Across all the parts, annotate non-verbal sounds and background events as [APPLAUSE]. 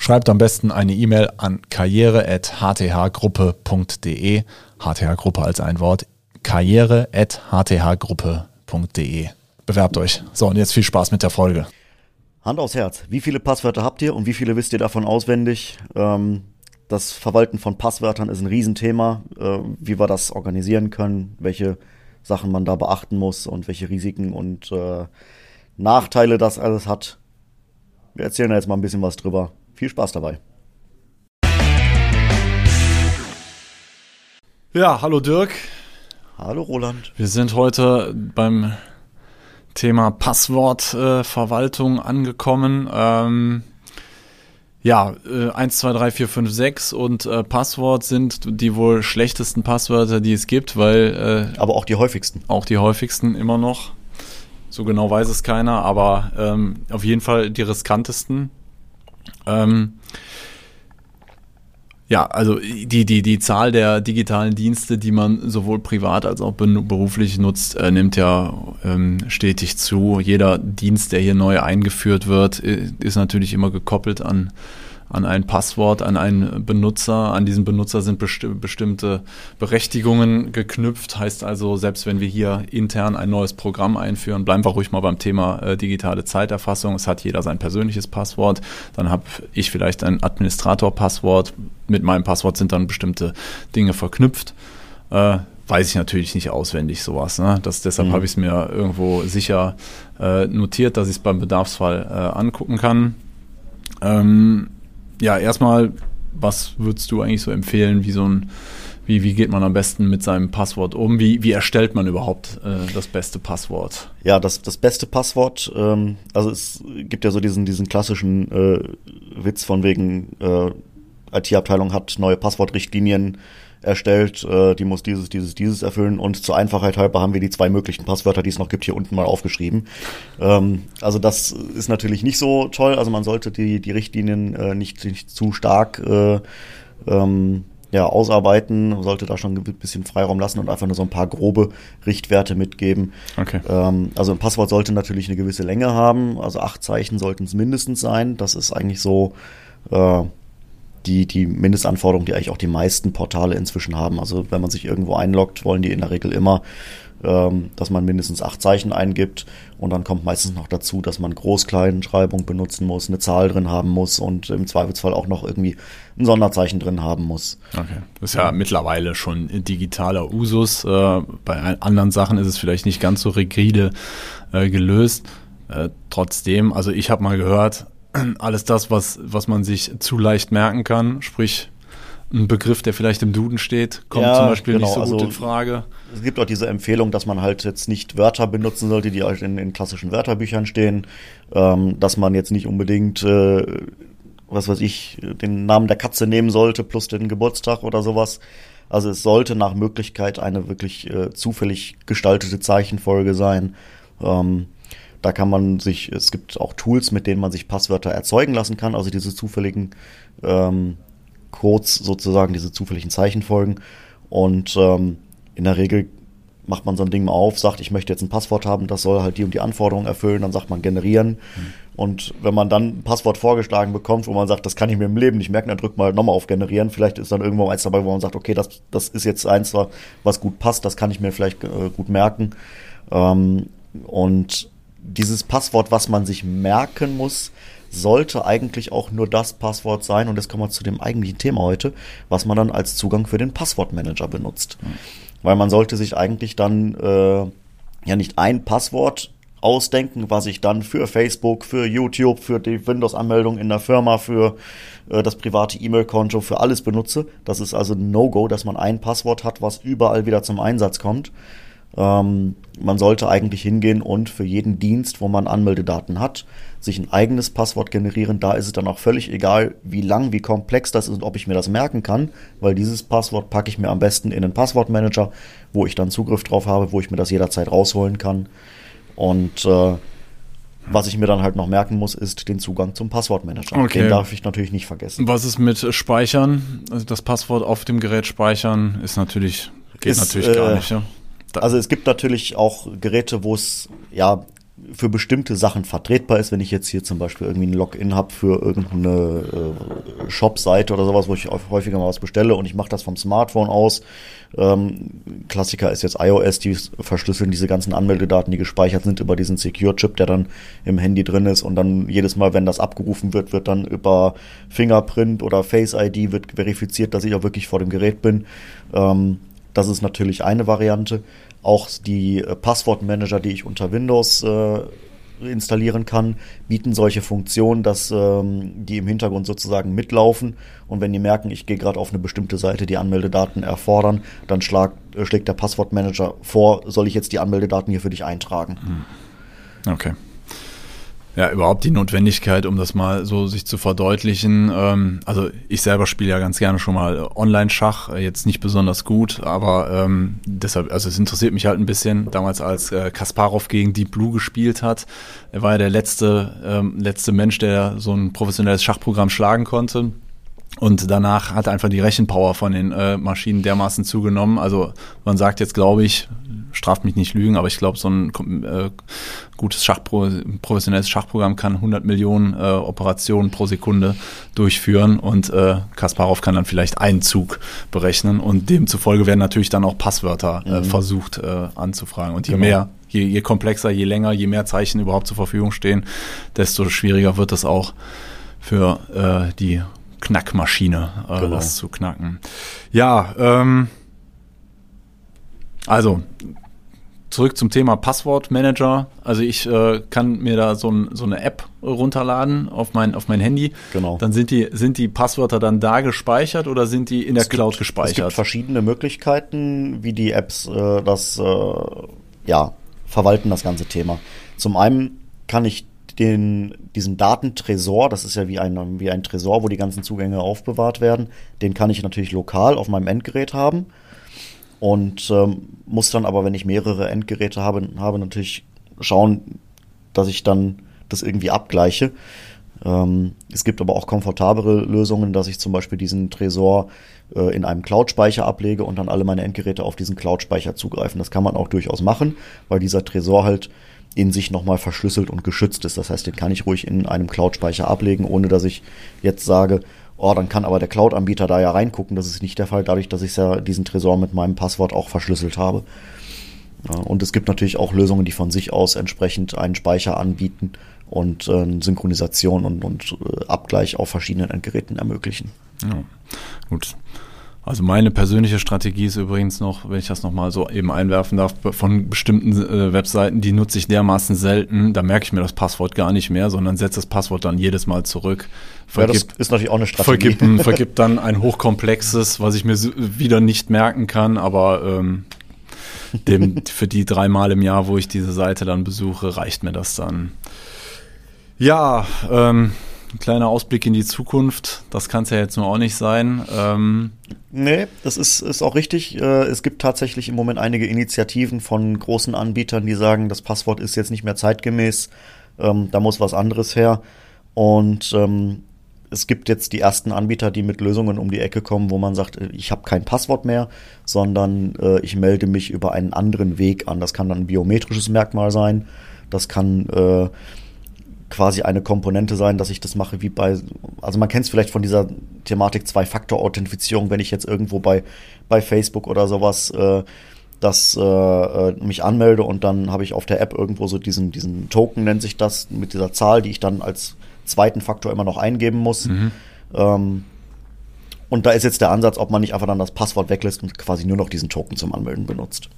Schreibt am besten eine E-Mail an karriere.hthgruppe.de. HTH-Gruppe als ein Wort. karriere.hthgruppe.de. Bewerbt euch. So, und jetzt viel Spaß mit der Folge. Hand aufs Herz. Wie viele Passwörter habt ihr und wie viele wisst ihr davon auswendig? Ähm, das Verwalten von Passwörtern ist ein Riesenthema. Äh, wie wir das organisieren können, welche Sachen man da beachten muss und welche Risiken und äh, Nachteile das alles hat. Wir erzählen da jetzt mal ein bisschen was drüber. Viel Spaß dabei. Ja, hallo Dirk. Hallo Roland. Wir sind heute beim Thema Passwortverwaltung äh, angekommen. Ähm, ja, äh, 1, 2, 3, 4, 5, 6 und äh, Passwort sind die wohl schlechtesten Passwörter, die es gibt, weil. Äh, aber auch die häufigsten. Auch die häufigsten immer noch. So genau weiß es keiner, aber ähm, auf jeden Fall die riskantesten. Ähm, ja, also die, die, die Zahl der digitalen Dienste, die man sowohl privat als auch beruflich nutzt, äh, nimmt ja ähm, stetig zu. Jeder Dienst, der hier neu eingeführt wird, ist natürlich immer gekoppelt an an ein Passwort, an einen Benutzer. An diesen Benutzer sind besti bestimmte Berechtigungen geknüpft. Heißt also, selbst wenn wir hier intern ein neues Programm einführen, bleiben wir ruhig mal beim Thema äh, digitale Zeiterfassung. Es hat jeder sein persönliches Passwort. Dann habe ich vielleicht ein Administrator-Passwort. Mit meinem Passwort sind dann bestimmte Dinge verknüpft. Äh, weiß ich natürlich nicht auswendig sowas. Ne? Das, deshalb mhm. habe ich es mir irgendwo sicher äh, notiert, dass ich es beim Bedarfsfall äh, angucken kann. Ähm, ja, erstmal, was würdest du eigentlich so empfehlen, wie so ein, wie, wie geht man am besten mit seinem Passwort um? Wie, wie erstellt man überhaupt äh, das beste Passwort? Ja, das, das beste Passwort, ähm, also es gibt ja so diesen, diesen klassischen äh, Witz von wegen, äh, IT-Abteilung hat neue Passwortrichtlinien erstellt, äh, die muss dieses, dieses, dieses erfüllen und zur Einfachheit halber haben wir die zwei möglichen Passwörter, die es noch gibt, hier unten mal aufgeschrieben. Ähm, also das ist natürlich nicht so toll, also man sollte die, die Richtlinien äh, nicht, nicht zu stark äh, ähm, ja, ausarbeiten, sollte da schon ein bisschen Freiraum lassen und einfach nur so ein paar grobe Richtwerte mitgeben. Okay. Ähm, also ein Passwort sollte natürlich eine gewisse Länge haben, also acht Zeichen sollten es mindestens sein. Das ist eigentlich so äh, die, die Mindestanforderung, die eigentlich auch die meisten Portale inzwischen haben. Also wenn man sich irgendwo einloggt, wollen die in der Regel immer, ähm, dass man mindestens acht Zeichen eingibt und dann kommt meistens noch dazu, dass man Groß-Kleinschreibung benutzen muss, eine Zahl drin haben muss und im Zweifelsfall auch noch irgendwie ein Sonderzeichen drin haben muss. Okay, das ist ja mittlerweile schon digitaler Usus. Äh, bei anderen Sachen ist es vielleicht nicht ganz so rigide äh, gelöst. Äh, trotzdem, also ich habe mal gehört, alles das, was, was man sich zu leicht merken kann, sprich ein Begriff, der vielleicht im Duden steht, kommt ja, zum Beispiel genau, nicht so gut also, in Frage. Es gibt auch diese Empfehlung, dass man halt jetzt nicht Wörter benutzen sollte, die halt in, in klassischen Wörterbüchern stehen, ähm, dass man jetzt nicht unbedingt, äh, was weiß ich, den Namen der Katze nehmen sollte plus den Geburtstag oder sowas. Also es sollte nach Möglichkeit eine wirklich äh, zufällig gestaltete Zeichenfolge sein. Ähm, da kann man sich, es gibt auch Tools, mit denen man sich Passwörter erzeugen lassen kann, also diese zufälligen ähm, Codes sozusagen, diese zufälligen Zeichenfolgen. Und ähm, in der Regel macht man so ein Ding mal auf, sagt, ich möchte jetzt ein Passwort haben, das soll halt die und die Anforderungen erfüllen, dann sagt man generieren. Mhm. Und wenn man dann ein Passwort vorgeschlagen bekommt, wo man sagt, das kann ich mir im Leben nicht merken, dann drückt man halt nochmal auf generieren. Vielleicht ist dann irgendwo eins dabei, wo man sagt, okay, das, das ist jetzt eins, was gut passt, das kann ich mir vielleicht äh, gut merken. Ähm, und dieses Passwort, was man sich merken muss, sollte eigentlich auch nur das Passwort sein. Und jetzt kommen wir zu dem eigentlichen Thema heute, was man dann als Zugang für den Passwortmanager benutzt. Mhm. Weil man sollte sich eigentlich dann äh, ja nicht ein Passwort ausdenken, was ich dann für Facebook, für YouTube, für die Windows-Anmeldung in der Firma, für äh, das private E-Mail-Konto, für alles benutze. Das ist also ein No-Go, dass man ein Passwort hat, was überall wieder zum Einsatz kommt Ähm, man sollte eigentlich hingehen und für jeden Dienst, wo man Anmeldedaten hat, sich ein eigenes Passwort generieren. Da ist es dann auch völlig egal, wie lang, wie komplex das ist und ob ich mir das merken kann, weil dieses Passwort packe ich mir am besten in den Passwortmanager, wo ich dann Zugriff drauf habe, wo ich mir das jederzeit rausholen kann. Und äh, was ich mir dann halt noch merken muss, ist den Zugang zum Passwortmanager. Okay. Den darf ich natürlich nicht vergessen. Was ist mit Speichern? Also das Passwort auf dem Gerät speichern ist natürlich, geht Ist, natürlich gar äh, nicht. Ja? Also es gibt natürlich auch Geräte, wo es ja für bestimmte Sachen vertretbar ist, wenn ich jetzt hier zum Beispiel irgendwie ein Login habe für irgendeine äh, Shop-Seite oder sowas, wo ich häufiger mal was bestelle und ich mache das vom Smartphone aus. Ähm, Klassiker ist jetzt iOS, die verschlüsseln diese ganzen Anmeldedaten, die gespeichert sind über diesen Secure-Chip, der dann im Handy drin ist und dann jedes Mal, wenn das abgerufen wird, wird dann über Fingerprint oder Face ID wird verifiziert, dass ich auch wirklich vor dem Gerät bin. Ähm, das ist natürlich eine Variante. Auch die äh, Passwortmanager, die ich unter Windows äh, installieren kann, bieten solche Funktionen, dass ähm, die im Hintergrund sozusagen mitlaufen. Und wenn die merken, ich gehe gerade auf eine bestimmte Seite, die Anmeldedaten erfordern, dann schlag, äh, schlägt der Passwortmanager vor, soll ich jetzt die Anmeldedaten hier für dich eintragen. Okay. Ja, überhaupt die Notwendigkeit, um das mal so sich zu verdeutlichen. Ähm, also ich selber spiele ja ganz gerne schon mal Online-Schach, äh, jetzt nicht besonders gut, aber ähm, deshalb, also es interessiert mich halt ein bisschen. Damals als äh, Kasparov gegen Deep Blue gespielt hat, er war ja der letzte, ähm, letzte Mensch, der so ein professionelles Schachprogramm schlagen konnte. Und danach hat einfach die Rechenpower von den äh, Maschinen dermaßen zugenommen. Also man sagt jetzt, glaube ich, straft mich nicht lügen, aber ich glaube, so ein äh, gutes Schachpro professionelles Schachprogramm kann 100 Millionen äh, Operationen pro Sekunde durchführen und äh, Kasparov kann dann vielleicht einen Zug berechnen und demzufolge werden natürlich dann auch Passwörter äh, versucht äh, anzufragen. Und je Genau. mehr, je, je komplexer, je länger, je mehr Zeichen überhaupt zur Verfügung stehen, desto schwieriger wird es auch für äh, die Knackmaschine, äh, Genau. das zu knacken. Ja, ähm, also zurück zum Thema Passwortmanager. Also ich äh, kann mir da so, ein, so eine App runterladen auf mein, auf mein Handy. Genau. Dann sind die, sind die Passwörter dann da gespeichert oder sind die in der Es gibt- Cloud Es gespeichert? gibt verschiedene Möglichkeiten, wie die Apps äh, das äh, ja, verwalten, das ganze Thema. Zum einen kann ich den, diesen Datentresor, das ist ja wie ein, wie ein Tresor, wo die ganzen Zugänge aufbewahrt werden, den kann ich natürlich lokal auf meinem Endgerät haben. Und ähm, muss dann aber, wenn ich mehrere Endgeräte habe, habe natürlich schauen, dass ich dann das irgendwie abgleiche. Ähm, es gibt aber auch komfortablere Lösungen, dass ich zum Beispiel diesen Tresor äh, in einem Cloud-Speicher ablege und dann alle meine Endgeräte auf diesen Cloud-Speicher zugreifen. Das kann man auch durchaus machen, weil dieser Tresor halt in sich nochmal verschlüsselt und geschützt ist. Das heißt, den kann ich ruhig in einem Cloud-Speicher ablegen, ohne dass ich jetzt sage, oh, dann kann aber der Cloud-Anbieter da ja reingucken. Das ist nicht der Fall, dadurch, dass ich ja diesen Tresor mit meinem Passwort auch verschlüsselt habe. Und es gibt natürlich auch Lösungen, die von sich aus entsprechend einen Speicher anbieten und äh, Synchronisation und, und äh, Abgleich auf verschiedenen Endgeräten ermöglichen. Ja, gut. Also meine persönliche Strategie ist übrigens noch, wenn ich das nochmal so eben einwerfen darf, von bestimmten äh, Webseiten, die nutze ich dermaßen selten, da merke ich mir das Passwort gar nicht mehr, sondern setze das Passwort dann jedes Mal zurück. Ja, das Vergib, ist natürlich auch eine Strategie. vergib, [LAUGHS] vergib dann ein hochkomplexes, was ich mir wieder nicht merken kann, aber ähm, dem, für die dreimal im Jahr, wo ich diese Seite dann besuche, reicht mir das dann. Ja, ähm, ein kleiner Ausblick in die Zukunft, das kann es ja jetzt nur auch nicht sein. Ähm, Nee, das ist, ist auch richtig. Äh, Es gibt tatsächlich im Moment einige Initiativen von großen Anbietern, die sagen, das Passwort ist jetzt nicht mehr zeitgemäß, ähm, da muss was anderes her. Und ähm, es gibt jetzt die ersten Anbieter, die mit Lösungen um die Ecke kommen, wo man sagt, äh, ich habe kein Passwort mehr, sondern äh, ich melde mich über einen anderen Weg an. Das kann dann ein biometrisches Merkmal sein, das kann äh, quasi eine Komponente sein, dass ich das mache wie bei, also man kennt es vielleicht von dieser Thematik Zwei-Faktor-Authentifizierung, wenn ich jetzt irgendwo bei, bei Facebook oder sowas äh, das äh, äh, mich anmelde und dann habe ich auf der App irgendwo so diesen, diesen Token, nennt sich das, mit dieser Zahl, die ich dann als zweiten Faktor immer noch eingeben muss. Ähm, und da ist jetzt der Ansatz, ob man nicht einfach dann das Passwort weglässt und quasi nur noch diesen Token zum Anmelden benutzt.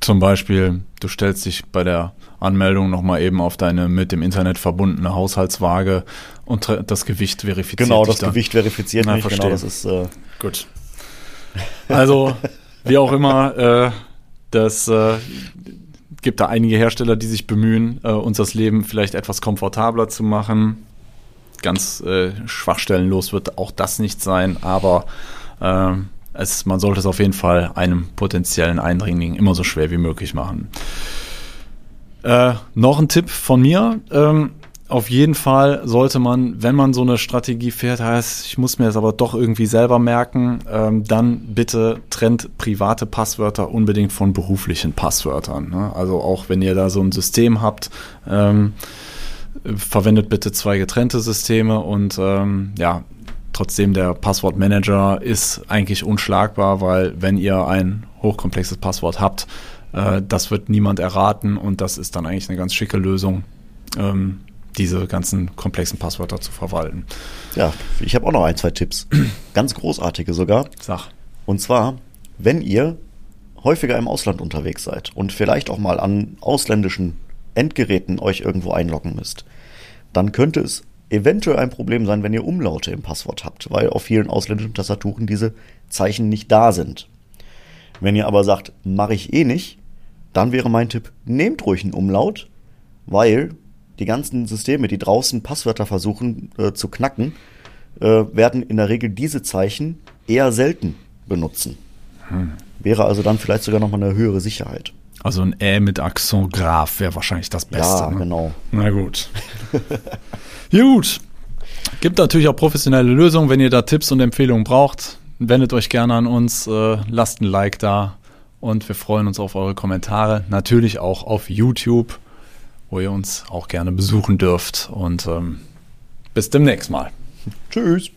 Zum Beispiel, du stellst dich bei der Anmeldung nochmal eben auf deine mit dem Internet verbundene Haushaltswaage und das Gewicht verifiziert. Genau, das dann. Gewicht verifiziert Na, mich, genau, verstehe. das ist äh, Gut. Also, wie auch immer, äh, Das äh, gibt da einige Hersteller, die sich bemühen, äh, uns das Leben vielleicht etwas komfortabler zu machen. Ganz äh, schwachstellenlos wird auch das nicht sein, aber äh, es, man sollte es auf jeden Fall einem potenziellen Eindringling immer so schwer wie möglich machen. Äh, noch ein Tipp von mir. Ähm, auf jeden Fall sollte man, wenn man so eine Strategie fährt, heißt, ich muss mir das aber doch irgendwie selber merken, ähm, dann bitte trennt private Passwörter unbedingt von beruflichen Passwörtern. Ne? Also auch wenn ihr da so ein System habt, ähm, verwendet bitte zwei getrennte Systeme und ähm, ja, trotzdem der Passwortmanager ist eigentlich unschlagbar, weil wenn ihr ein hochkomplexes Passwort habt, äh, das wird niemand erraten und das ist dann eigentlich eine ganz schicke Lösung. Ähm, diese ganzen komplexen Passwörter zu verwalten. Ja, ich habe auch noch ein, zwei Tipps. [CLEARS THROAT] Ganz großartige sogar. Sag. Und zwar, wenn ihr häufiger im Ausland unterwegs seid und vielleicht auch mal an ausländischen Endgeräten euch irgendwo einloggen müsst, dann könnte es eventuell ein Problem sein, wenn ihr Umlaute im Passwort habt, weil auf vielen ausländischen Tastaturen diese Zeichen nicht da sind. Wenn ihr aber sagt, mache ich eh nicht, dann wäre mein Tipp, nehmt ruhig einen Umlaut, weil die ganzen Systeme, die draußen Passwörter versuchen äh, zu knacken, äh, werden in der Regel diese Zeichen eher selten benutzen. Hm. Wäre also dann vielleicht sogar nochmal eine höhere Sicherheit. Also ein Ä mit Accent Graf wäre wahrscheinlich das Beste. Ja, ne? genau. Na gut. [LAUGHS] gut. Gibt natürlich auch professionelle Lösungen. Wenn ihr da Tipps und Empfehlungen braucht, wendet euch gerne an uns, äh, lasst ein Like da und wir freuen uns auf eure Kommentare. Natürlich auch auf YouTube wo ihr uns auch gerne besuchen dürft. Und ähm, bis demnächst mal. Tschüss.